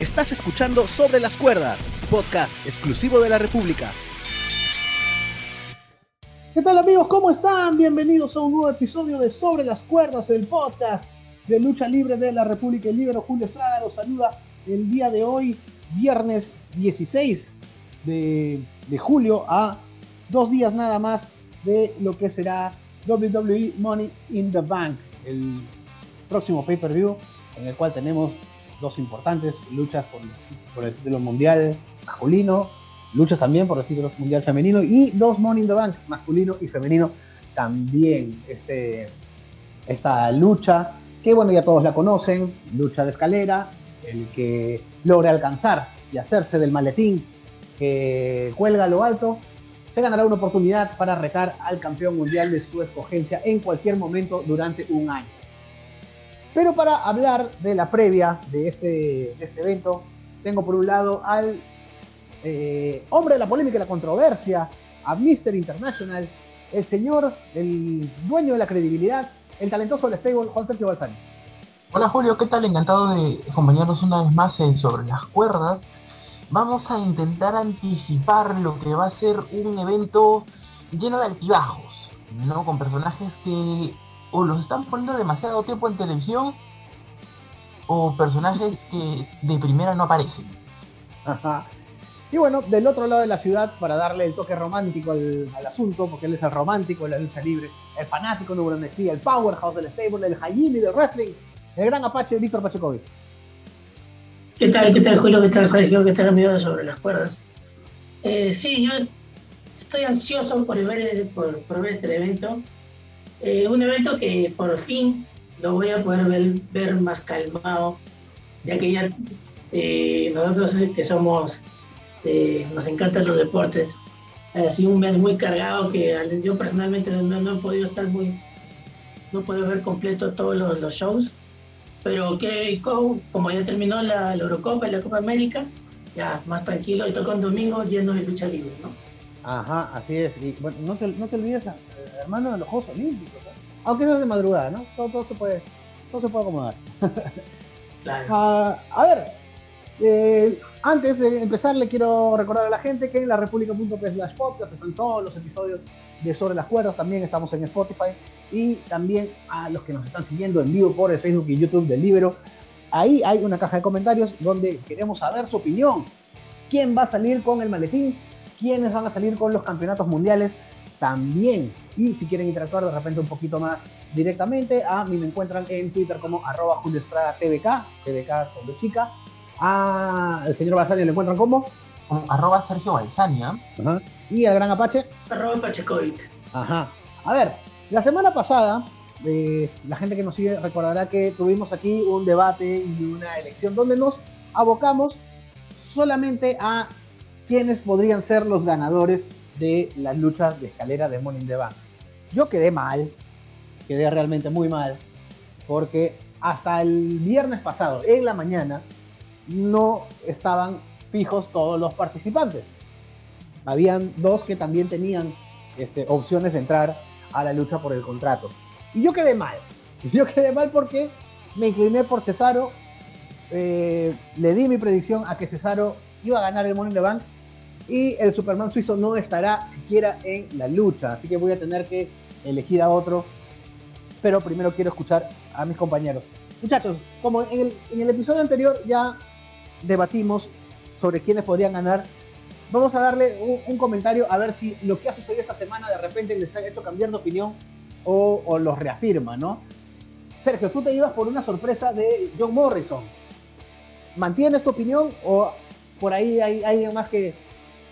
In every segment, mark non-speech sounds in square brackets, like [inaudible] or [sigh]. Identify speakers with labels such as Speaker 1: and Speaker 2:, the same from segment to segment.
Speaker 1: Estás escuchando Sobre las Cuerdas, podcast exclusivo de la República. ¿Qué tal amigos? ¿Cómo están? Bienvenidos a un nuevo episodio de Sobre las Cuerdas, el podcast de lucha libre de la República. El libro Julio Estrada los saluda el día de hoy, viernes 16 de, de julio, a dos días nada más de lo que será WWE Money in the Bank, el próximo pay-per-view en el cual tenemos dos importantes luchas por, el título mundial masculino, luchas también por el título mundial femenino y dos Money the Bank masculino y femenino también. Este, esta lucha, que bueno, ya todos la conocen, lucha de escalera, el que logre alcanzar y hacerse del maletín que cuelga a lo alto, se ganará una oportunidad para retar al campeón mundial de su escogencia en cualquier momento durante un año. Pero para hablar de la previa de este, este evento, tengo por un lado al eh, hombre de la polémica y la controversia, a Mr. International, el señor, el dueño de la credibilidad, el talentoso del stable, Juan Sergio Balsani.
Speaker 2: Hola Julio, ¿qué tal? Encantado de acompañarnos una vez más en Sobre las Cuerdas. Vamos a intentar anticipar lo que va a ser un evento lleno de altibajos, ¿no? Con personajes que o los están poniendo demasiado tiempo en televisión o personajes que de primera no aparecen.
Speaker 1: Ajá. Y bueno, del otro lado de la ciudad, para darle el toque romántico al, asunto, porque él es el romántico de la lucha libre, el fanático número NXT, el powerhouse del stable, el Hayini del wrestling, el gran apache Víctor Pachecovic.
Speaker 3: ¿Qué tal, qué tal Julio, qué tal Sergio, qué tal amigo Sobre las Cuerdas? Eh, sí, yo estoy ansioso por ver, por, por ver este evento. Eh, un evento que por fin lo voy a poder ver, más calmado, ya que ya eh, nosotros que somos, eh, nos encantan los deportes, ha sido un mes muy cargado que yo personalmente no, he podido estar muy, no puedo ver completo todos los, shows, pero que como ya terminó la, Eurocopa y la Copa América, ya más tranquilo y toca un domingo lleno de lucha libre.
Speaker 1: Ajá, así es. Y bueno, no te, no te olvides hermano de los Juegos Olímpicos. Aunque no es de madrugada, ¿no? Todo, se, puede, todo se puede acomodar. [laughs] Ah, a ver, eh, antes de empezar, le quiero recordar a la gente que en la slash podcast están todos los episodios de Sobre las Cuerdas. También estamos en Spotify y también a los que nos están siguiendo en vivo por el Facebook y YouTube del Libro. Ahí hay una caja de comentarios donde queremos saber su opinión. ¿Quién va a salir con el maletín? ¿Quiénes van a salir con los campeonatos mundiales? también. Y si quieren interactuar de repente un poquito más directamente, a mí me encuentran en Twitter como arroba Julio Estrada TVK, TVK con de chica. A el señor Balsania le encuentran como
Speaker 2: arroba Sergio Balsania.
Speaker 1: Y al gran Apache.
Speaker 3: Arroba Pachecovic.
Speaker 1: Ajá. A ver, la semana pasada, eh, la gente que nos sigue recordará que tuvimos aquí un debate y una elección donde nos abocamos solamente a quiénes podrían ser los ganadores de las luchas de escalera de in the Bank. Yo quedé mal, quedé realmente muy mal, porque hasta el viernes pasado, en la mañana, no estaban fijos todos los participantes. Habían dos que también tenían este, opciones de entrar a la lucha por el contrato. Y yo quedé mal. [laughs] Yo quedé mal porque me incliné por Cesaro. Eh, le di mi predicción a que Cesaro iba a ganar el Money in the Bank y el Superman suizo no estará siquiera en la lucha, así que voy a tener que elegir a otro, pero primero quiero escuchar a mis compañeros. Muchachos, como en el, episodio anterior ya debatimos sobre quiénes podrían ganar, vamos a darle un, comentario a ver si lo que ha sucedido esta semana de repente les ha hecho cambiar de opinión o, o los reafirma, ¿no? Sergio, tú te ibas por una sorpresa de John Morrison. ¿Mantienes tu opinión o por ahí hay alguien más que,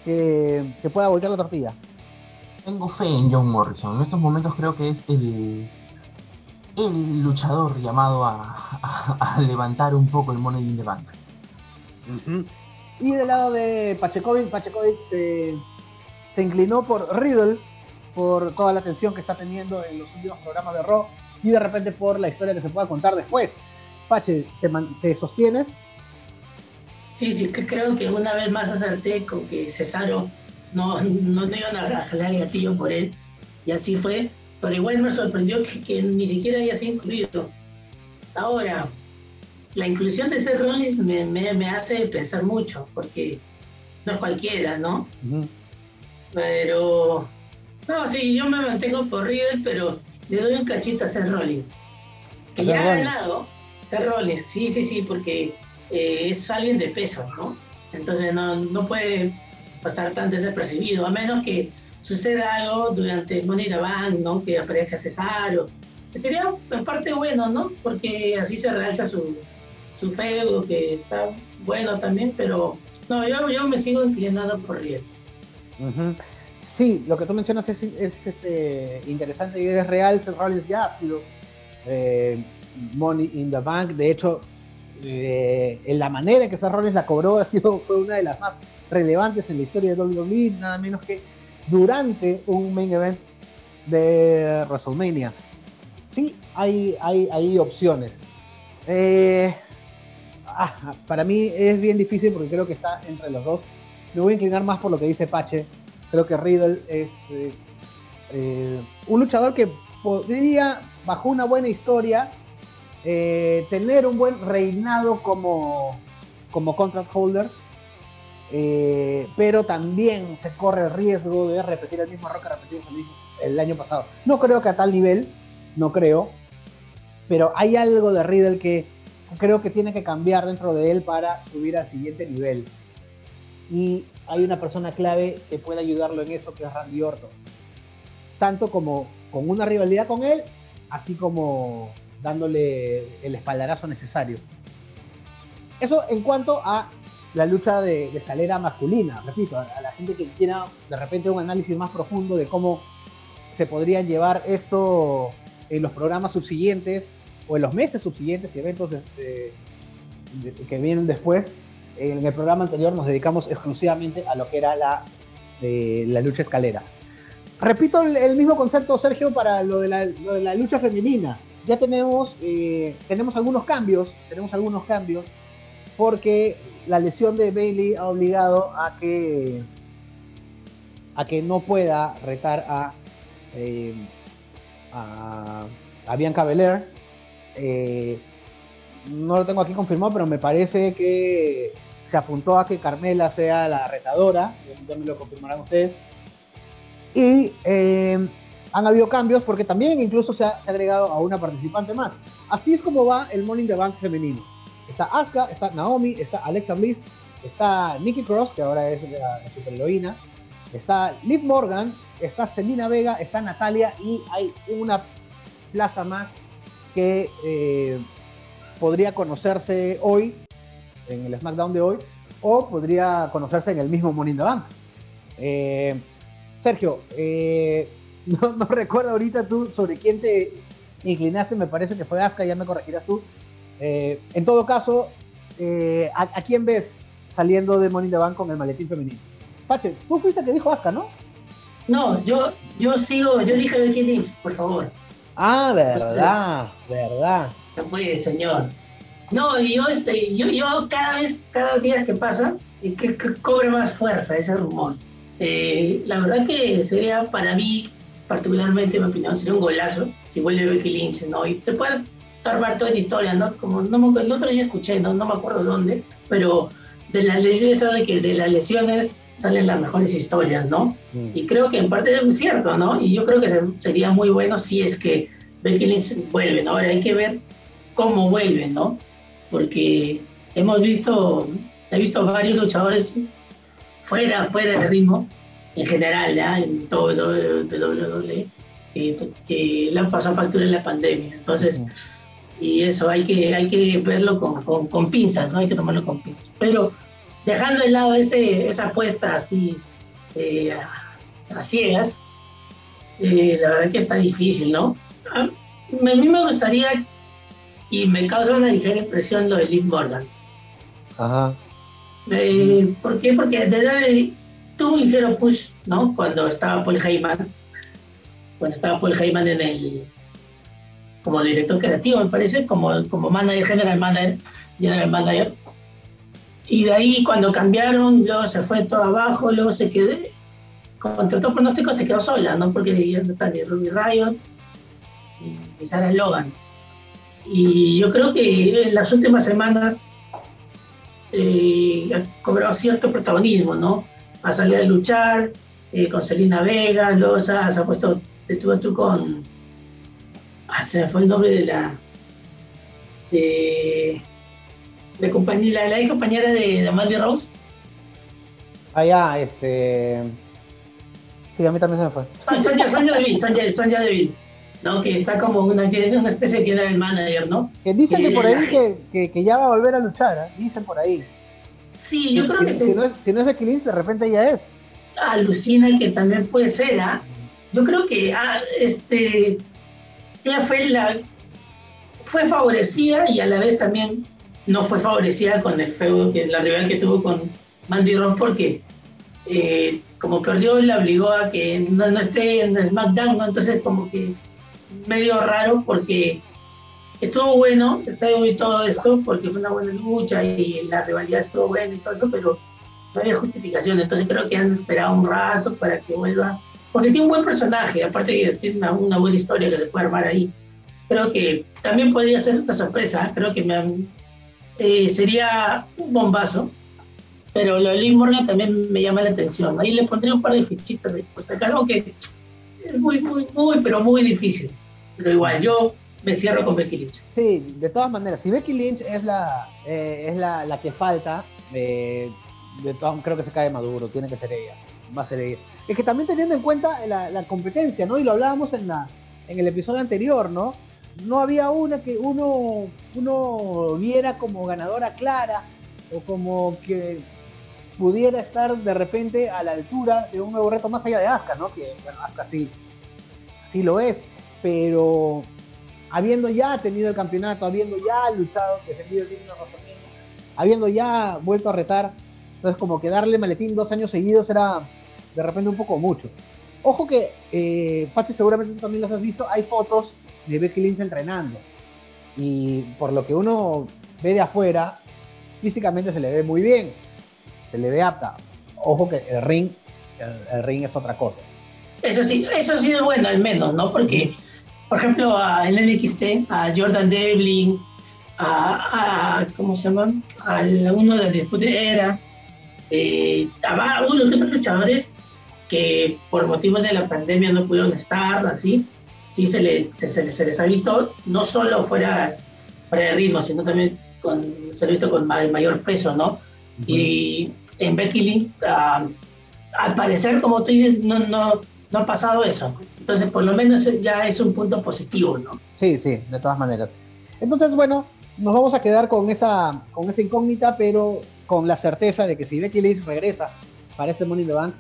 Speaker 1: que, pueda voltear la tortilla.
Speaker 2: Tengo fe en John Morrison. En estos momentos creo que es el, el luchador llamado a, levantar un poco el Money in the Bank.
Speaker 1: Y del lado de Pachecovic, Pachecovic se, se inclinó por Riddle, por toda la atención que está teniendo en los últimos programas de Raw y de repente por la historia que se pueda contar después. Pache, ¿te, te sostienes?
Speaker 3: Sí, sí, creo que una vez más acerté con que Cesaro no, no, no iban a jalar el gatillo por él. Y así fue. Pero igual me sorprendió que, ni siquiera haya sido incluido. Ahora, la inclusión de Seth Rollins me, me, hace pensar mucho, porque no es cualquiera, ¿no? Pero, no, sí, yo me mantengo por Riddle, pero le doy un cachito a Seth Rollins. Que ya ha ganado, Seth Rollins, sí, sí, sí, porque eh, es alguien de peso, ¿no? Entonces no, no puede pasar tan desapercibido, a menos que suceda algo durante Money Bank, ¿no? Que aparezca Cesaro. Sería en parte bueno, ¿no? Porque así se realza su, su feudo, que está bueno también, pero no, yo, yo me sigo inclinando por Riel.
Speaker 1: Sí, lo que tú mencionas es, es este, interesante y es real. Seth Rollins ya ha sido eh, Money in the Bank. De hecho, eh, en la manera en que Seth Rollins la cobró ha sido, [laughs] fue una de las más relevantes en la historia de WWE, nada menos que durante un main event de WrestleMania. Sí, hay, hay, hay opciones. Eh, ah, para mí es bien difícil porque creo que está entre los dos. Me voy a inclinar más por lo que dice Pache. Creo que Riddle es eh, un luchador que podría, bajo una buena historia, tener un buen reinado como, como contract holder eh, pero también se corre el riesgo de repetir el mismo error que repetimos el, año pasado. No creo que a tal nivel, no creo, pero hay algo de Riddle que creo que tiene que cambiar dentro de él para subir al siguiente nivel. Y hay una persona clave que puede ayudarlo en eso, que es Randy Orton. Tanto como con una rivalidad con él, así como dándole el espaldarazo necesario. Eso en cuanto a la lucha de, escalera masculina. Repito, a, la gente que quiera de repente un análisis más profundo de cómo se podría llevar esto en los programas subsiguientes o en los meses subsiguientes y eventos que vienen después. En el programa anterior nos dedicamos exclusivamente a lo que era la, la lucha escalera. Repito el, mismo concepto, Sergio, para lo de la, lucha femenina. Ya tenemos, eh, tenemos algunos cambios, tenemos algunos cambios porque la lesión de Bailey ha obligado a que a que no pueda retar a, eh, a, Bianca Belair. Eh, no lo tengo aquí confirmado, pero me parece que se apuntó a que Carmela sea la retadora, ya me lo confirmarán ustedes. Y han habido cambios porque también incluso se ha, agregado a una participante más. Así es como va el Morning the Bank femenino. Está Asuka, está Naomi, está Alexa Bliss, está Nikki Cross, que ahora es la, superheroína, está Liv Morgan, está Selina Vega, está Natalia y hay una plaza más que eh, podría conocerse hoy, en el SmackDown de hoy, o podría conocerse en el mismo in the Bank. Eh, Sergio, eh, [laughs] no, no, recuerdo ahorita tú sobre quién te inclinaste, me parece que fue Asuka, ya me corregirás tú. Eh, en todo caso, eh, ¿a, quién ves saliendo de Money in the Bank con el maletín femenino? Pache, tú fuiste el que dijo Asuka, ¿no?
Speaker 3: No, yo, yo sigo, yo dije Becky Lynch, por favor.
Speaker 1: Ah, verdad, verdad.
Speaker 3: No fue, señor. No, yo, este, yo, yo cada vez, cada día que pasa, que, que cobre más fuerza ese rumor. Eh, la verdad que sería para mí, particularmente, en mi opinión, sería un golazo si vuelve Becky Lynch, ¿no? Y se puede armar toda la historia, ¿no? Como no el otro día escuché, no, no me acuerdo dónde, pero de las de que de las lesiones salen las mejores historias, ¿no? Mm. Y creo que en parte es cierto, ¿no? Y yo creo que sería muy bueno si es que Becky Lynch vuelve, ¿no? Ahora hay que ver cómo vuelve, ¿no? Porque hemos visto, he visto varios luchadores fuera, fuera de ritmo, en general, ¿ya? En todo WWE, que, le han pasado factura en la pandemia. Entonces, y eso hay que, hay que verlo con, con, pinzas, ¿no? Hay que tomarlo con pinzas. Pero dejando de lado ese, esa apuesta así eh, a, ciegas, eh, la verdad que está difícil, ¿no? A, mí me gustaría y me causa una ligera impresión lo de Liv Morgan.
Speaker 1: Ajá.
Speaker 3: Eh, ¿Por qué? Porque desde un ligero push, ¿no? Cuando estaba Paul Heyman, cuando estaba Paul Heyman en el como director creativo, me parece, como, como manager, general manager, general manager. Y de ahí cuando cambiaron, luego se fue todo abajo, luego se quedó, contra todo pronóstico se quedó sola, ¿no? Porque ya no está ni Ruby Riot ni Sarah Logan. Y yo creo que en las últimas semanas eh, ha cobrado cierto protagonismo, ¿no? Ha salido a luchar eh, con Selena Vega, luego se ha, puesto de tú a tú con. Ah, se me fue el nombre de la. de. de compañía, la, compañera de, de Mandy Rose.
Speaker 1: Ah, ya, este. Sí, a mí también se me fue.
Speaker 3: Sonja Deville, Deville. ¿no? Que está como una, una especie de general manager, ¿no?
Speaker 1: Que dicen que, por ahí que, que, ya va a volver a luchar, ¿eh? dicen por ahí.
Speaker 3: Sí, yo creo que,
Speaker 1: si, no es, si no es Becky Lynch, de repente ella es.
Speaker 3: Alucina que también puede ser, ¿ah? Yo creo que ah, este, ella fue la fue favorecida y a la vez también no fue favorecida con el feudo, que la rival que tuvo con Mandy Rose, porque eh, como perdió, la obligó a que no, no esté en SmackDown, ¿no? Entonces como que medio raro porque estuvo bueno feo y todo esto, porque fue una buena lucha y la rivalidad estuvo buena y todo eso, pero no había justificación. Entonces creo que han esperado un rato para que vuelva, porque tiene un buen personaje, aparte que tiene una, buena historia que se puede armar ahí. Creo que también podría ser una sorpresa, creo que me, eh, sería un bombazo, pero lo de Lee Morgan también me llama la atención. Ahí le pondría un par de fichitas, pues acaso, aunque es muy, muy, muy, pero muy difícil. Pero igual, yo me cierro con Becky Lynch.
Speaker 1: Sí, de todas maneras, si Becky Lynch es la, eh, es la, la, que falta, eh, de creo que se cae Maduro, tiene que ser ella, va a ser ella. Es que también teniendo en cuenta la, la competencia, ¿no? Y lo hablábamos en, la, en el episodio anterior, ¿no? No había una que uno, uno viera como ganadora clara o como que pudiera estar de repente a la altura de un nuevo reto más allá de Asuka, ¿no? Que bueno, Asuka sí, sí lo es, pero habiendo ya tenido el campeonato, habiendo ya luchado, defendido el título habiendo ya vuelto a retar, entonces como que darle maletín dos años seguidos era de repente un poco mucho. Ojo que, eh, Pache, seguramente tú también los has visto, hay fotos de Becky Lynch entrenando. Y por lo que uno ve de afuera, físicamente se le ve muy bien se le ve apta. Ojo que el ring, el, ring es otra cosa.
Speaker 3: Eso sí, eso sí es bueno al menos, ¿no? Porque, por ejemplo, a, en NXT, a Jordan Devlin, a, ¿cómo se llama? A uno de la disputa era, eh, a unos de los luchadores que por motivos de la pandemia no pudieron estar, así, sí se les, se, les, ha visto, no solo fuera, para de ritmo, sino también con, se ha visto con mayor peso, ¿no? Y en Becky Lynch, ah, al parecer, como tú dices, no, no, no ha pasado eso. Entonces, por lo menos ya es un punto positivo, ¿no?
Speaker 1: Sí, sí, de todas maneras. Entonces, bueno, nos vamos a quedar con esa, con esa incógnita, pero con la certeza de que si Becky Lynch regresa para este Money in the Bank,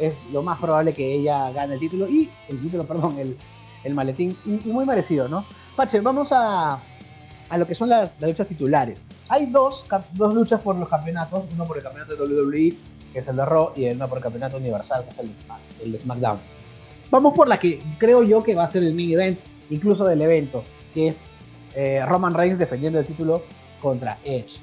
Speaker 1: es lo más probable que ella gane el título y el título, [laughs] perdón, el, el maletín, y, muy merecido, ¿no? Pache, vamos a, a lo que son las, luchas titulares. Hay dos, dos luchas por los campeonatos, uno por el campeonato de WWE, que es el de Raw, y uno por el campeonato universal, que es el, de SmackDown. Vamos por la que creo yo que va a ser el main event, incluso del evento, que es eh, Roman Reigns defendiendo el título contra Edge.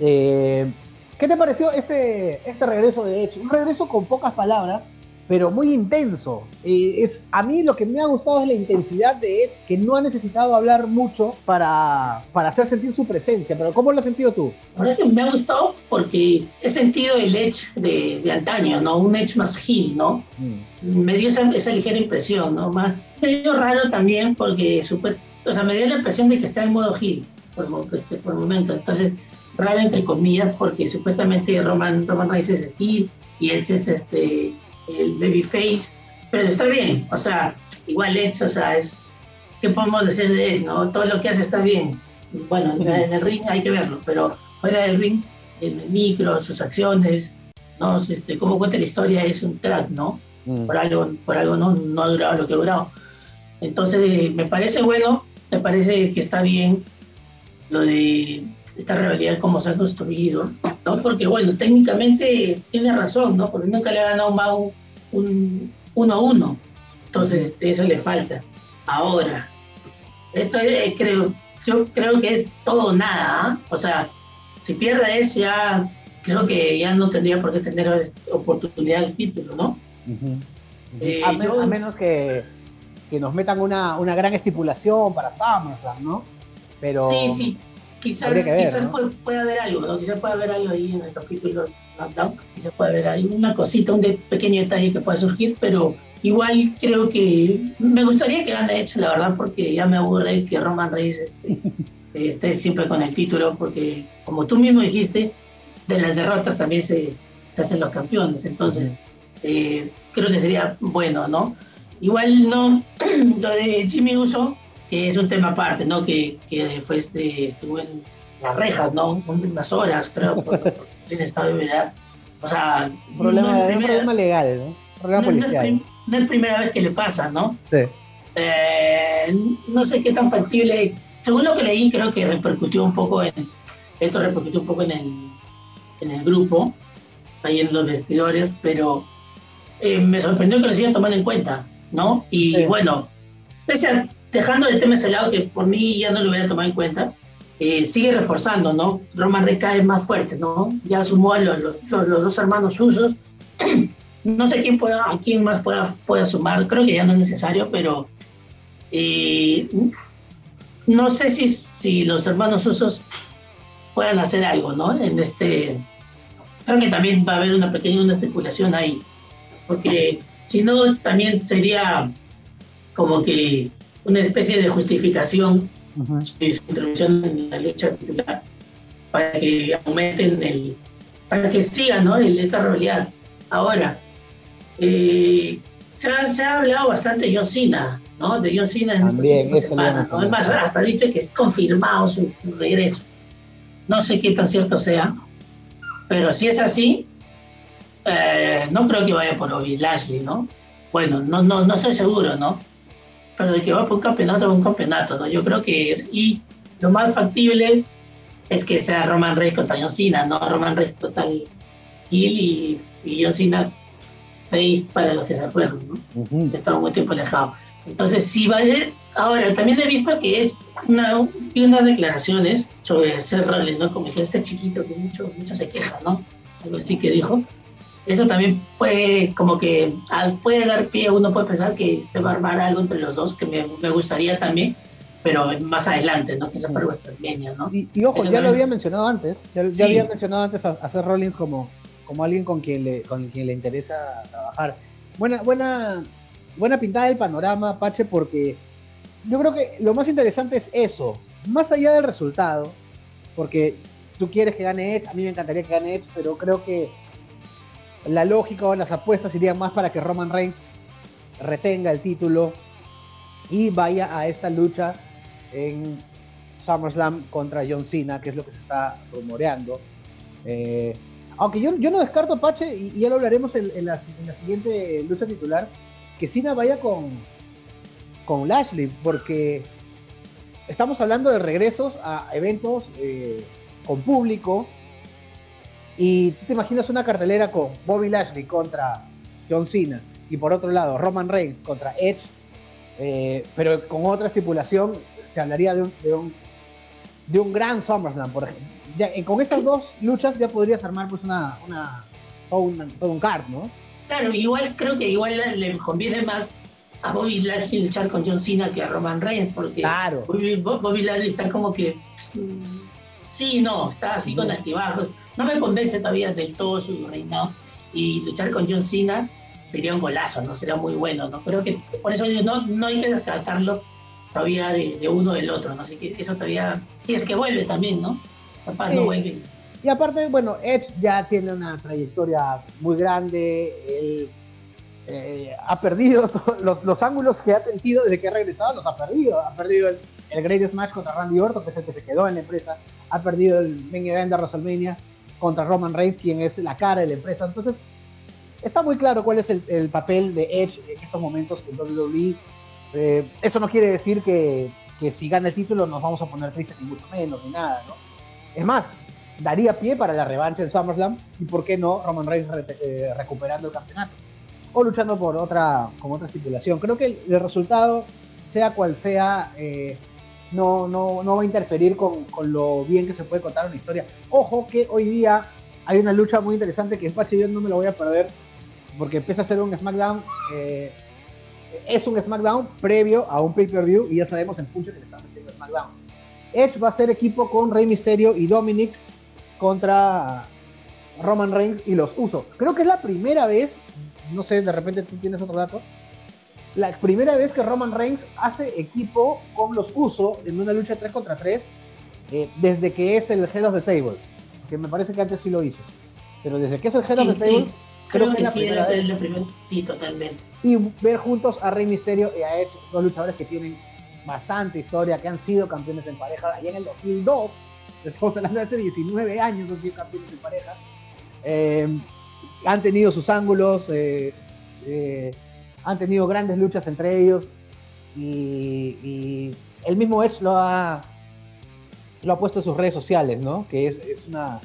Speaker 1: Eh, ¿Qué te pareció este, este regreso de Edge? Un regreso con pocas palabras, pero muy intenso. es, a mí lo que me ha gustado es la intensidad de Ed, que no ha necesitado hablar mucho para, para hacer sentir su presencia. Pero ¿cómo lo has sentido tú?
Speaker 3: que me ha gustado porque he sentido el Edge de, de antaño, ¿no? Un Edge más heel, ¿no? Mm. Me dio esa, esa, ligera impresión, ¿no? Más, medio raro también porque supuesto, o sea, me dio la impresión de que está en modo heel por, este, por momentos. Entonces, raro entre comillas porque supuestamente Roman, Roman Reigns es heel y Edge es este el babyface, pero está bien, o sea, igual Edge, o sea, es, ¿qué podemos decir de Edge, no? Todo lo que hace está bien. Bueno, en el ring hay que verlo, pero fuera del ring, en el micro, sus acciones, ¿no? Este, cómo cuenta la historia es un crack, ¿no? Mm. Por algo, por algo no, no ha durado lo que ha durado. Entonces, me parece bueno, me parece que está bien lo de esta rivalidad, cómo se ha construido, ¿no? Porque, bueno, técnicamente tiene razón, ¿no? Porque nunca le ha ganado un un uno a uno. Entonces, eso le falta. Ahora, esto eh, creo, yo creo que es todo nada. ¿ah? O sea, si pierde ese, ya creo que ya no tendría por qué tener oportunidad del título, ¿no?
Speaker 1: Eh, a, menos que, que, nos metan una, una gran estipulación para SummerSlam, ¿no? Pero
Speaker 3: sí, sí. Quizás, quizás puede, haber algo, ¿no? Quizás puede haber algo ahí en el capítulo SmackDown. Quizás puede haber ahí una cosita, un pequeño detalle que pueda surgir, pero igual creo que me gustaría que gane Edge, la verdad, porque ya me aburre que Roman Reigns este, [laughs] esté siempre con el título, porque como tú mismo dijiste, de las derrotas también se, se hacen los campeones. Entonces, eh, creo que sería bueno, ¿no? Igual no, [clears throat] lo de Jimmy Uso, que es un tema aparte, ¿no? Que, que fue este, estuvo en las rejas, ¿no? Unas horas, creo, por, [laughs] en estado de verdad. O sea,
Speaker 1: problema, no es primera, problema legal, ¿no? Problema
Speaker 3: no, policial. No, es primera vez que le pasa, ¿no? Sí. Eh, no sé qué tan factible. Según lo que leí, creo que repercutió un poco en. Esto repercutió un poco en el, en el grupo, ahí en los vestidores, pero eh, me sorprendió que lo sigan tomando en cuenta, ¿no? Y bueno, pese a dejando de tema ese lado, que por mí ya no lo hubiera tomado en cuenta, eh, sigue reforzando, ¿no? Roman Reigns cae más fuerte, ¿no? Ya sumó a los, los, dos hermanos usos. [clears throat] no sé quién pueda, a quién más pueda, pueda sumar, creo que ya no es necesario, pero eh, no sé si, si los hermanos usos puedan hacer algo, ¿no? En este, creo que también va a haber una pequeña una estipulación ahí, porque si no, también sería como que una especie de justificación de su intervención en la lucha titular para que aumenten el, para que sigan ¿no? esta realidad. Ahora, eh, se, ha, se, ha, hablado bastante de John Cena, ¿no? De John Cena en estas semanas, ¿no? más, hasta dicho que es confirmado su, regreso. No sé qué tan cierto sea, pero si es así, eh, no creo que vaya por Bobby Lashley, ¿no? Bueno, no, no, no estoy seguro, ¿no? Pero de que va por un campeonato, un campeonato, ¿no? Yo creo que, y lo más factible es que sea Roman Reigns contra John Cena, ¿no? Roman Reigns total heel y, y John Cena face para los que se acuerdan, ¿no? Uh Estaba muy tiempo alejado. Entonces, sí va a ir. Ahora, también he visto que es una, unas declaraciones sobre ser Rollins, ¿no? Como que este chiquito que mucho, mucho se queja, ¿no? Algo así que dijo eso también puede, como que puede dar pie, uno puede pensar que se va a armar algo entre los dos, que me, me gustaría también, pero más adelante, ¿no? Quizá para WrestleMania, ¿no?
Speaker 1: Y, y ojo, ya lo había mencionado antes, ya, había mencionado antes a, hacer Rollins como, como alguien con quien, le, con quien le interesa trabajar. Buena, buena, buena pintada del panorama, Pache, porque yo creo que lo más interesante es eso, más allá del resultado, porque tú quieres que gane Edge, a mí me encantaría que gane Edge, pero creo que la lógica o las apuestas irían más para que Roman Reigns retenga el título y vaya a esta lucha en SummerSlam contra John Cena, que es lo que se está rumoreando. Eh, aunque yo, yo no descarto, Pache, y, ya lo hablaremos en, la, siguiente lucha titular, que Cena vaya con, con Lashley, porque estamos hablando de regresos a eventos eh, con público, y tú te imaginas una cartelera con Bobby Lashley contra John Cena y por otro lado Roman Reigns contra Edge, eh, pero con otra estipulación se hablaría de un, de un, de un gran SummerSlam, por ejemplo. Ya, con esas dos luchas ya podrías armar pues una, una todo, un card, ¿no?
Speaker 3: Claro, igual creo que igual le conviene más a Bobby Lashley luchar con John Cena que a Roman Reigns, porque
Speaker 1: claro.
Speaker 3: Bobby, Lashley está como que Sí, no, está así con altibajos. No me convence todavía del todo su reinado. Y luchar con John Cena sería un golazo, ¿no? Sería muy bueno, ¿no? Creo que por eso no, no hay que descartarlo todavía de, uno del otro, ¿no? Así que eso todavía, sí, es que vuelve también, ¿no? Capaz no vuelve.
Speaker 1: Y aparte, bueno, Edge ya tiene una trayectoria muy grande, él eh, ha perdido [laughs] los, los, ángulos que ha tenido desde que ha regresado, los ha perdido, ha perdido el, el Greatest Match contra Randy Orton, que es el que se quedó en la empresa, ha perdido el main event de WrestleMania contra Roman Reigns, quien es la cara de la empresa. Entonces, está muy claro cuál es el, papel de Edge en estos momentos con WWE. Eh, eso no quiere decir que, que, si gana el título nos vamos a poner tristes, ni mucho menos, ni nada, ¿no? Es más, daría pie para la revancha en SummerSlam y, ¿por qué no, Roman Reigns eh, recuperando el campeonato? O luchando por otra, con otra estipulación. Creo que el, resultado, sea cual sea, eh, no, no, no va a interferir con, con, lo bien que se puede contar una historia. Ojo que hoy día hay una lucha muy interesante que Pache yo no me lo voy a perder porque empieza a ser un SmackDown. Eh, es un SmackDown previo a un pay-per-view y ya sabemos el punto que le están metiendo SmackDown. Edge va a ser equipo con Rey Mysterio y Dominic contra Roman Reigns y los Usos. Creo que es la primera vez, no sé, de repente tú tienes otro dato, la primera vez que Roman Reigns hace equipo con los Usos en una lucha 3 contra 3 eh, desde que es el Head of the Table, que me parece que antes sí lo hizo. Pero desde que es el Head of the Table, creo, que, es la primera vez.
Speaker 3: sí, totalmente.
Speaker 1: Y ver juntos a Rey Mysterio y a Edge, dos luchadores que tienen bastante historia, que han sido campeones en pareja. Allá en el 2002, estamos hablando de hace 19 años, han sido campeones en pareja. Eh, han tenido sus ángulos, eh, han tenido grandes luchas entre ellos. Y, el mismo Edge lo ha, lo ha puesto en sus redes sociales, ¿no? Que es, es, una,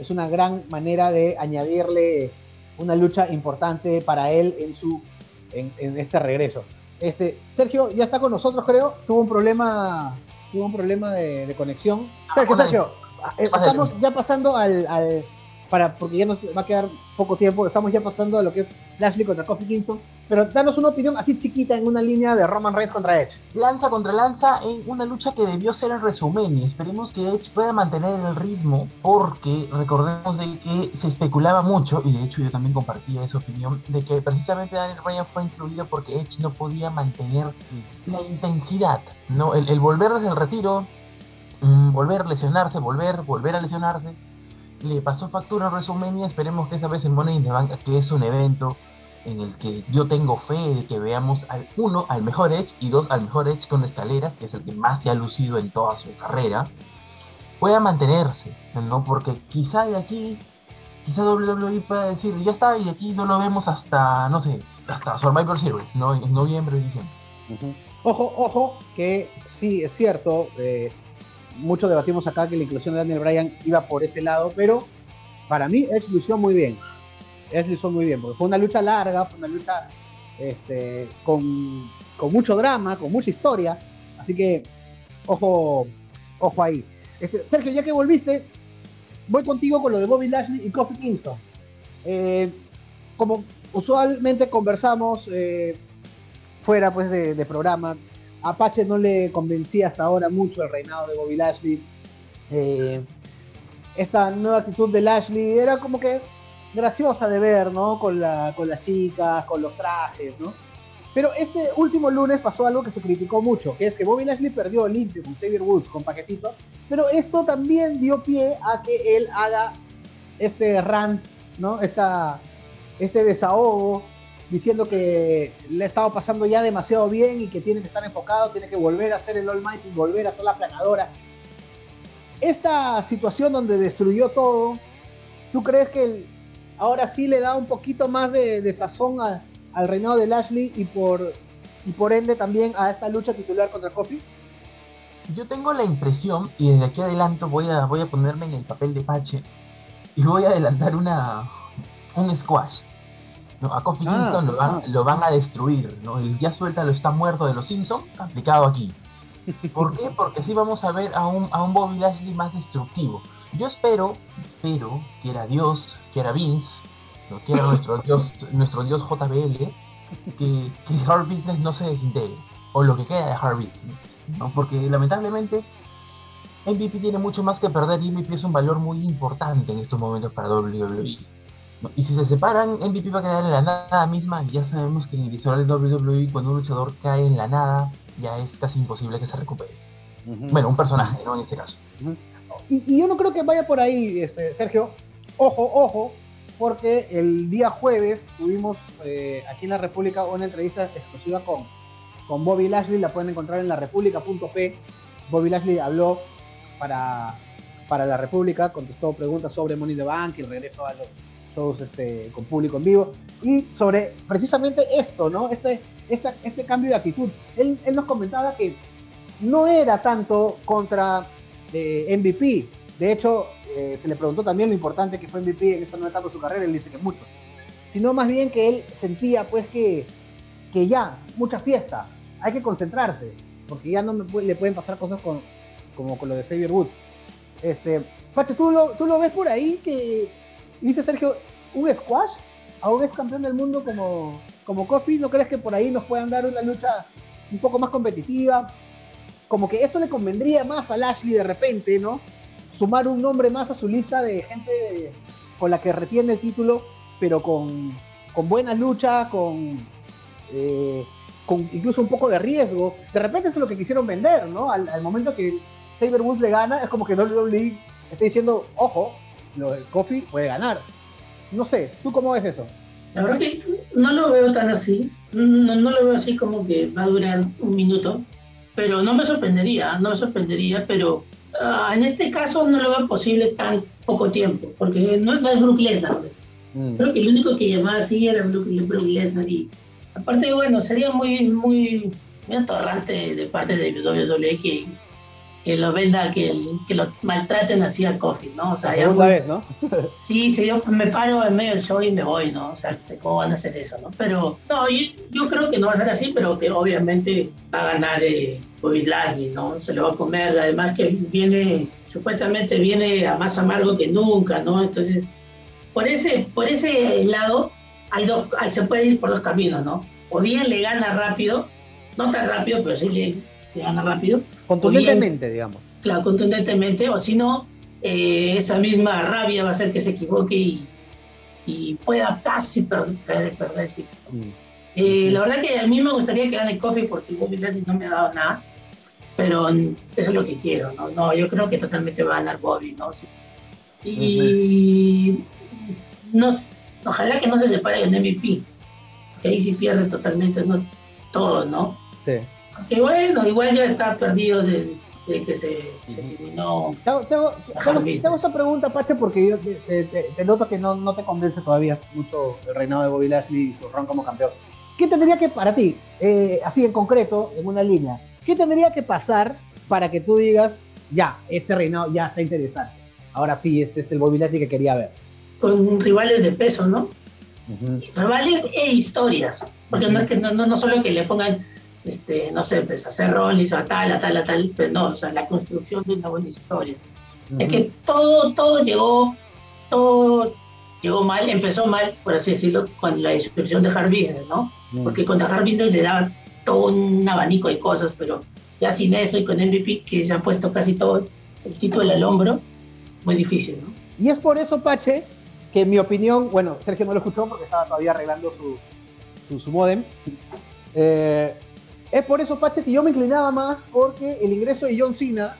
Speaker 1: es una gran manera de añadirle una lucha importante para él en, su, en, en este regreso. Este, Sergio ya está con nosotros, creo. Tuvo un problema, tuvo un problema de, conexión. Ah, Sergio, Sergio, eh, estamos ya pasando al, para, porque ya nos va a quedar poco tiempo, estamos ya pasando a lo que es Lashley contra Kofi Kingston, pero danos una opinión así chiquita en una línea de Roman Reigns contra Edge.
Speaker 2: Lanza contra lanza en una lucha que debió ser en resumen esperemos que Edge pueda mantener el ritmo porque recordemos de que se especulaba mucho y de hecho yo también compartía esa opinión de que precisamente Daniel Bryan fue incluido porque Edge no podía mantener la intensidad, ¿no? El, volver desde el retiro, mm, volver a lesionarse, volver, volver a lesionarse le pasó factura a WrestleMania. Esperemos que esta vez en Money in the Bank, que es un evento en el que yo tengo fe de que veamos al uno al mejor Edge y dos al mejor Edge con escaleras, que es el que más se ha lucido en toda su carrera, pueda mantenerse, ¿no? Porque quizá de aquí, quizá WWE pueda decir, ya está, y aquí no lo vemos hasta, no sé, hasta Survivor Series, ¿no? En noviembre y diciembre.
Speaker 1: Ojo, ojo, que sí, es cierto, eh, mucho debatimos acá que la inclusión de Daniel Bryan iba por ese lado, pero para mí Edge lució muy bien. Edge lució muy bien, porque fue una lucha larga, fue una lucha este, con, mucho drama, con mucha historia. Así que, ojo, ojo ahí. Este, Sergio, ya que volviste, voy contigo con lo de Bobby Lashley y Kofi Kingston. Eh, como usualmente conversamos eh, fuera pues, de, de programa, Apache no le convencía hasta ahora mucho el reinado de Bobby Lashley. Eh, esta nueva actitud de Lashley era como que graciosa de ver, ¿no? Con, la, con las chicas, con los trajes, ¿no? Pero este último lunes pasó algo que se criticó mucho, que es que Bobby Lashley perdió limpio con Xavier Woods, con paquetito, pero esto también dio pie a que él haga este rant, ¿no? Esta, este desahogo diciendo que le ha estado pasando ya demasiado bien y que tiene que estar enfocado, tiene que volver a ser el All Might y volver a ser la planadora. Esta situación donde destruyó todo, ¿tú crees que ahora sí le da un poquito más de, sazón al reinado de Lashley y por, y por ende también a esta lucha titular contra Kofi?
Speaker 2: Yo tengo la impresión, y desde aquí adelanto voy a, voy a ponerme en el papel de Pache, y voy a adelantar una, un squash a Kofi ah, Kingston ah. lo van, a destruir, ¿no? El ya suelta lo está muerto de los Simpsons, aplicado aquí. ¿Por qué? Porque así vamos a ver a un, a un Bobby Lashley más destructivo. Yo espero, espero que era Dios, que era Vince, que era [laughs] nuestro Dios, nuestro Dios JBL, que, que Hard Business no se desintegre, o lo que queda de Hard Business, ¿no? Porque lamentablemente MVP tiene mucho más que perder y MVP es un valor muy importante en estos momentos para WWE. Y si se separan, MVP va a quedar en la nada misma. Y ya sabemos que en el visual de WWE, cuando un luchador cae en la nada, ya es casi imposible que se recupere. Bueno, un personaje, ¿no? En este caso.
Speaker 1: Y, yo no creo que vaya por ahí, este, Sergio. Ojo, ojo, porque el día jueves tuvimos eh, aquí en la República una entrevista exclusiva con, con Bobby Lashley. La pueden encontrar en la. Bobby Lashley habló para, para la República, contestó preguntas sobre Money the Bank y el regreso a los shows este, con público en vivo, y sobre precisamente esto, ¿no? Este, este cambio de actitud. Él, nos comentaba que no era tanto contra eh, MVP, de hecho, eh, se le preguntó también lo importante que fue MVP en esta nueva etapa de su carrera, él dice que mucho, sino más bien que él sentía pues que, que ya, mucha fiesta, hay que concentrarse, porque ya no le pueden pasar cosas con, como con lo de Xavier Wood. Este, Pache, ¿tú lo, ¿tú lo ves por ahí que dice Sergio, un squash a un ex campeón del mundo como, como Kofi, ¿no crees que por ahí nos puedan dar una lucha un poco más competitiva? Como que eso le convendría más a Lashley de repente, ¿no? Sumar un nombre más a su lista de gente con la que retiene el título, pero con, con buena lucha, con, eh, con incluso un poco de riesgo. De repente eso es lo que quisieron vender, ¿no? Al, momento que Saber le gana, es como que WWE está diciendo, ojo, lo del Coffee puede ganar. No sé, ¿tú cómo ves eso?
Speaker 3: La verdad que no lo veo tan así. No lo veo así como que va a durar un minuto. Pero no me sorprendería, no me sorprendería, pero ah, en este caso no lo veo posible tan poco tiempo, porque no, es Brook Lesnar. Mm. Creo que el único que llamaba así era Brook, Lesnar. Y aparte, bueno, sería muy, muy, muy atorrante de parte de WWE que que lo venda, que, que lo maltraten así al coffee, ¿no? O sea,
Speaker 1: ya una vez, ¿no? [laughs]
Speaker 3: sí, sí, yo me paro en medio del show y me voy, ¿no? O sea, este, ¿cómo van a hacer eso, no? Pero, no, yo, creo que no va a ser así, pero que obviamente va a ganar eh, Bobby Lashley, ¿no? Se lo va a comer, además que viene, supuestamente viene a más amargo que nunca, ¿no? Entonces, por ese, por ese lado, hay dos, se puede ir por dos caminos, ¿no? O bien le gana rápido, no tan rápido, pero sí le que gana rápido.
Speaker 1: Contundentemente, digamos.
Speaker 3: Claro, contundentemente, o si no, eh, esa misma rabia va a hacer que se equivoque y, y pueda casi perder, perder, el título. Mm. Eh, la verdad que a mí me gustaría que gane Coffee porque Bobby Lashley no me ha dado nada, pero eso es lo que quiero, ¿no? no yo creo que totalmente va a ganar Bobby, ¿no? Y ojalá que no se separe en MVP, que ahí sí pierde totalmente ¿no? todo, ¿no?
Speaker 1: Sí.
Speaker 3: Que bueno, igual ya está perdido de, que se, se eliminó. Te hago,
Speaker 1: esta pregunta, Pache, porque yo te, noto que no, no, te convence todavía mucho el reinado de Bobby Lashley y su ron como campeón. ¿Qué tendría que, para ti, eh, así en concreto, en una línea, qué tendría que pasar para que tú digas, ya, este reinado ya está interesante? Ahora sí, este es el Bobby Lashley que quería ver.
Speaker 3: Con rivales de peso, ¿no? Rivales e historias. Porque no es que no, no, no solo que le pongan este, no sé, pues hacer roles a tal, a tal, a tal, pero no, o sea, la construcción de una buena historia. Es que todo, todo llegó, todo llegó mal, empezó mal, por así decirlo, con la distribución de Hard Business, ¿no? Porque contra Hard Business le daban todo un abanico de cosas, pero ya sin eso y con MVP, que se ha puesto casi todo el título al hombro, muy difícil, ¿no?
Speaker 1: Y es por eso, Pache, que en mi opinión, bueno, Sergio no lo escuchó porque estaba todavía arreglando su, su, su modem. Eh, es por eso, Pache, que yo me inclinaba más porque el ingreso de John Cena,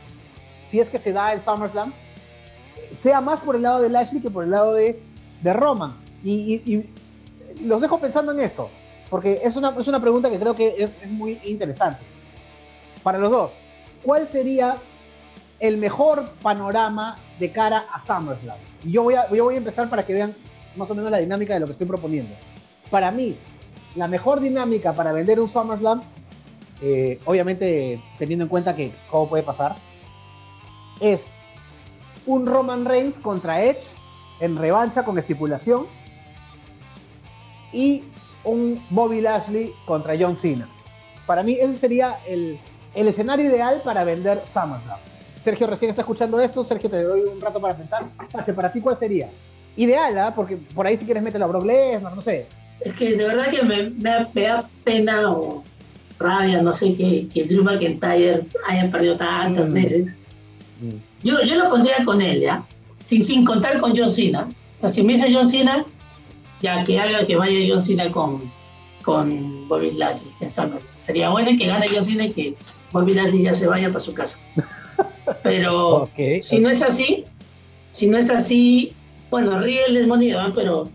Speaker 1: si es que se da en SummerSlam, sea más por el lado de Lashley que por el lado de, de Roman. Y, los dejo pensando en esto, porque es una, es una pregunta que creo que es, muy interesante. Para los dos, ¿cuál sería el mejor panorama de cara a SummerSlam? Y yo voy a, yo voy a empezar para que vean más o menos la dinámica de lo que estoy proponiendo. Para mí, la mejor dinámica para vender un SummerSlam eh, obviamente teniendo en cuenta que cómo puede pasar, es un Roman Reigns contra Edge en revancha con estipulación y un Bobby Lashley contra John Cena. Para mí ese sería el, escenario ideal para vender SummerSlam. Sergio recién está escuchando esto, Sergio te doy un rato para pensar. para ti cuál sería? Ideal, ¿ah? porque por ahí si quieres meter a Brock Lesnar, no sé.
Speaker 3: Es que de verdad que me, me, me da pena rabia, no sé, que, que Drew McIntyre haya perdido tantas mm. veces. Mm. Yo, yo lo pondría con él, ¿ya? Sin, sin contar con John Cena. O sea, si me dice John Cena, ya que haga que vaya John Cena con, con Bobby Lashley en Sería bueno que gane John Cena y que Bobby Lashley ya se vaya para su casa. [laughs] Pero si no es así, si no es así, bueno, Riel es moneda, pero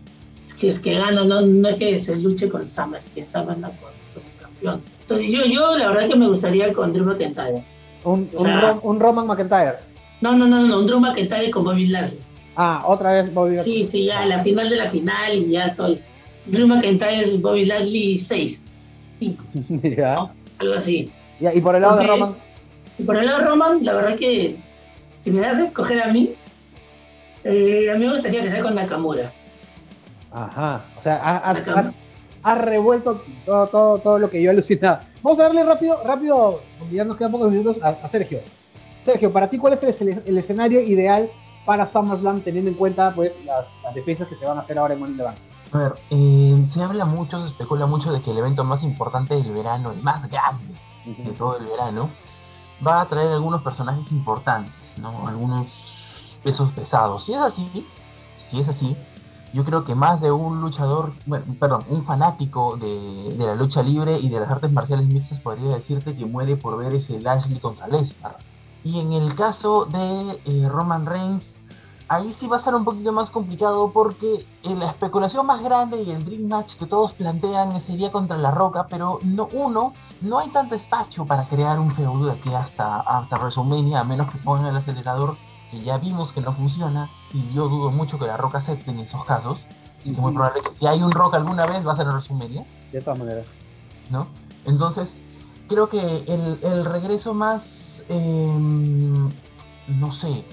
Speaker 3: si es que gana, no, no es que se luche con Summer, que Summer no por campeón yo, yo la verdad que me gustaría con Drew McIntyre.
Speaker 1: ¿Un, un, Roman McIntyre?
Speaker 3: No, no, no, no, un Drew McIntyre con Bobby Lashley.
Speaker 1: Ah, otra vez Bobby
Speaker 3: Sí, sí, ya, la final de la final y ya todo. Drew McIntyre, Bobby Lashley 6. [laughs]
Speaker 1: ya.
Speaker 3: Algo así.
Speaker 1: ¿Y por el lado de Roman?
Speaker 3: Y por el lado de Roman, la verdad que si me das a escoger a mí, eh, a mí me gustaría que sea con Nakamura.
Speaker 1: Ajá, o sea, has, ha revuelto todo, todo, todo lo que yo alucinaba. Vamos a darle rápido, rápido, porque ya nos quedan pocos minutos, a, Sergio. Sergio, para ti, ¿cuál es el, escenario ideal para SummerSlam, teniendo en cuenta pues las, defensas que se van a hacer ahora en Money in the Bank?
Speaker 2: A ver, eh, se habla mucho, se especula mucho de que el evento más importante del verano, el más grande de todo el verano, va a traer algunos personajes importantes, ¿no? Algunos pesos pesados. Si es así, si es así, yo creo que más de un luchador, bueno, perdón, un fanático de, de, la lucha libre y de las artes marciales mixtas podría decirte que muere por ver ese Lashley contra Lesnar. Y en el caso de eh, Roman Reigns, ahí sí va a ser un poquito más complicado porque eh, la especulación más grande y el Dream Match que todos plantean sería contra La Roca, pero no, uno, no hay tanto espacio para crear un feudo de aquí hasta, hasta WrestleMania, a menos que pongan el acelerador, que ya vimos que no funciona, y yo dudo mucho que La Roca acepte en esos casos. Así que muy probable que si hay un Rock alguna vez va a ser en WrestleMania.
Speaker 1: De todas maneras.
Speaker 2: ¿No? Entonces, creo que el, el regreso más Em, no sé,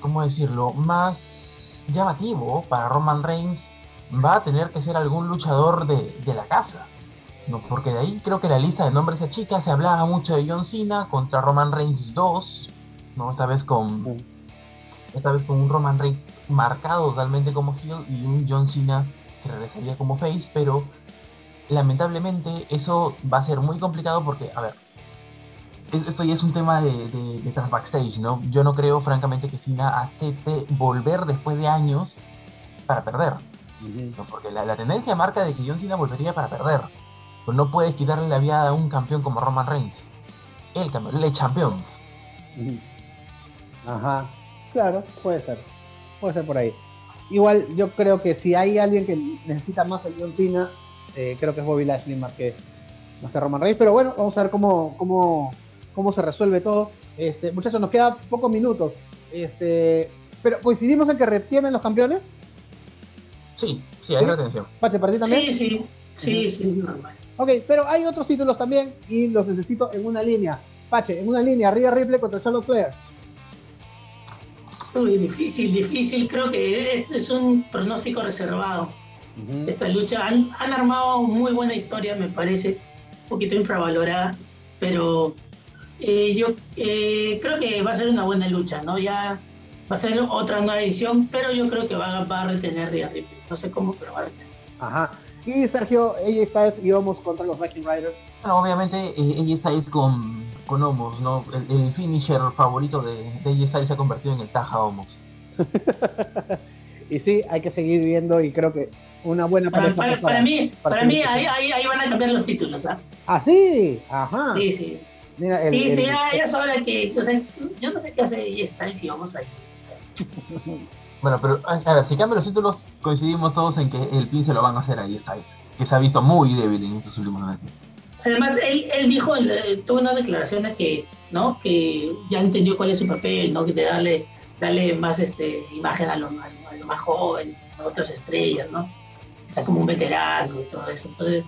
Speaker 2: ¿cómo decirlo? Más llamativo para Roman Reigns va a tener que ser algún luchador de, la casa. No, porque de ahí creo que la lista de nombres de chicas se hablaba mucho de John Cena contra Roman Reigns 2, ¿no? Esta vez con esta vez con un Roman Reigns marcado totalmente como heel y un John Cena que regresaría como face, pero lamentablemente eso va a ser muy complicado porque, a ver, esto ya es un tema de, de, tras backstage, ¿no? Yo no creo, francamente, que Cena acepte volver después de años para perder. Porque la, tendencia marca de que John Cena volvería para perder. Pues no puedes quitarle la vida a un campeón como Roman Reigns. El campeón, el campeón.
Speaker 1: Ajá, claro, puede ser. Puede ser por ahí. Igual, yo creo que si hay alguien que necesita más a John Cena, eh, creo que es Bobby Lashley más que, más que Roman Reigns. Pero bueno, vamos a ver cómo, cómo cómo se resuelve todo. Este, muchachos, nos queda pocos minutos. Este, pero coincidimos en que retienen los campeones.
Speaker 2: Sí, sí, hay retención.
Speaker 1: Pache, ¿para ti también?
Speaker 3: Sí, sí, sí, sí,
Speaker 1: Ok, pero hay otros títulos también y los necesito en una línea. Pache, en una línea, Rhea Ripley contra Charlotte Flair.
Speaker 3: Uy, difícil, difícil. Creo que este es un pronóstico reservado. Esta lucha han, han armado muy buena historia, me parece. Un poquito infravalorada, pero eh, yo eh, creo que va a ser una buena lucha, ¿no? Ya va a ser otra nueva edición, pero yo creo que va, va a retener Rhea Ripley. No sé cómo, pero va a retener.
Speaker 1: Ajja. Y Sergio, ella está y Homos contra los Viking Riders.
Speaker 2: Bueno, obviamente ella está con, con Homos, ¿no? El, finisher favorito de, de ella se ha convertido en el Taja Homos. [laughs]
Speaker 1: y sí, hay que seguir viendo y creo que una buena
Speaker 3: para, para, para, mí, para, mí ahí, ahí, ahí, van a cambiar los títulos, ¿ah?
Speaker 1: Ah, sí, ajá.
Speaker 3: Sí, sí sí, sí, ya, es hora que, o sea, yo no sé qué hace y está y vamos ahí. [laughs]
Speaker 2: Bueno, pero ahora, si cambian los títulos, coincidimos todos en que el pin se lo van a hacer ahí Styles, que se ha visto muy débil en estos últimos meses.
Speaker 3: Además, él, él dijo, tuvo una declaración de que, ¿no? Que ya entendió cuál es su papel, ¿no? De darle, darle más este, imagen a lo, más joven, a otras estrellas, ¿no? Está como un veterano y todo eso. Entonces,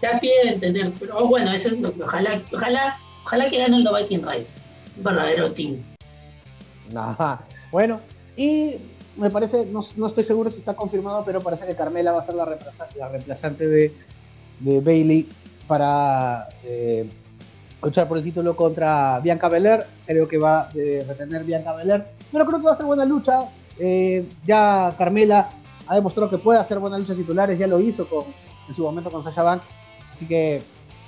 Speaker 3: da pie de entender. Pero bueno, eso es lo que ojalá, ojalá Ojalá que gane el No Viking Ride. Un verdadero team.
Speaker 1: Ajá. Bueno, y me parece, no, no, estoy seguro si está confirmado, pero parece que Carmela va a ser la reemplazante, la reemplazante de, de, Bailey para eh, luchar por el título contra Bianca Belair. Creo que va a retener Bianca Belair, pero creo que va a ser buena lucha. Eh, ya Carmela ha demostrado que puede hacer buenas luchas titulares, ya lo hizo con, en su momento con Sasha Banks, así que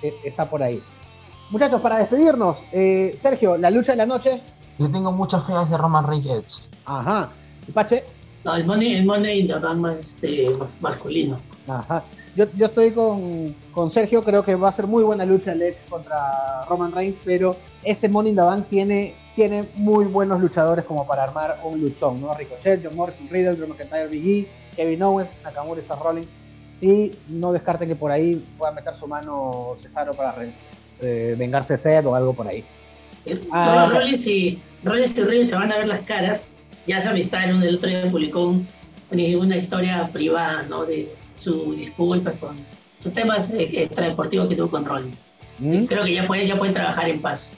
Speaker 1: eh, está por ahí. Muchachos, para despedirnos, eh, Sergio, la lucha de la noche.
Speaker 2: Yo tengo muchas fe a ese Roman Reigns.
Speaker 1: Ajá. ¿Y Pache?
Speaker 3: No, el Money, el money in the Bank este, masculino.
Speaker 1: Ajá. Yo, yo estoy con, con, Sergio, creo que va a ser muy buena lucha el Edge contra Roman Reigns, pero ese Money in the Bank tiene, tiene muy buenos luchadores como para armar un luchón, ¿no? Ricochet, John Morrison, Riddle, Drew McIntyre, Big E, Kevin Owens, Nakamura y Seth Rollins. Y no descarten que por ahí pueda meter su mano Cesaro para eh, vengarse Seth o algo por ahí.
Speaker 3: Ah, Rollins y, Rollins y se van a ver las caras. Ya se amistaron, el otro día publicó una historia privada, ¿no? De su disculpa con sus temas extradeportivos que tuvo con Rollins. Mm. creo que ya pueden, ya pueden trabajar en paz.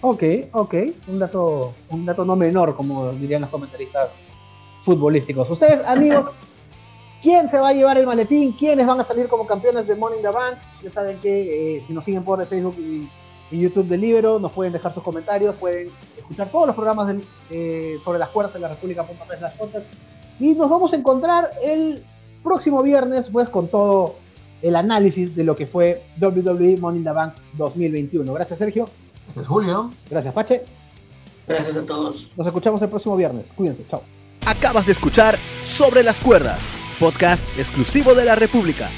Speaker 1: Ok, ok. Un dato, un dato no menor, como dirían los comentaristas futbolísticos. Ustedes, amigos, [laughs] ¿Quién se va a llevar el maletín? ¿Quiénes van a salir como campeones de in the Bank? Ya saben que eh, si nos siguen por Facebook y, YouTube de Libero, nos pueden dejar sus comentarios, pueden escuchar todos los programas eh, sobre las cuerdas en la República.p las cuentas. Y nos vamos a encontrar el próximo viernes, pues con todo el análisis de lo que fue WWE Money in the Bank 2021. Gracias, Sergio.
Speaker 2: Gracias, Julio.
Speaker 1: Gracias, Pache.
Speaker 3: Gracias a todos.
Speaker 1: Nos escuchamos el próximo viernes. Cuídense, chao.
Speaker 4: Acabas de escuchar Sobre las Cuerdas, podcast exclusivo de la República.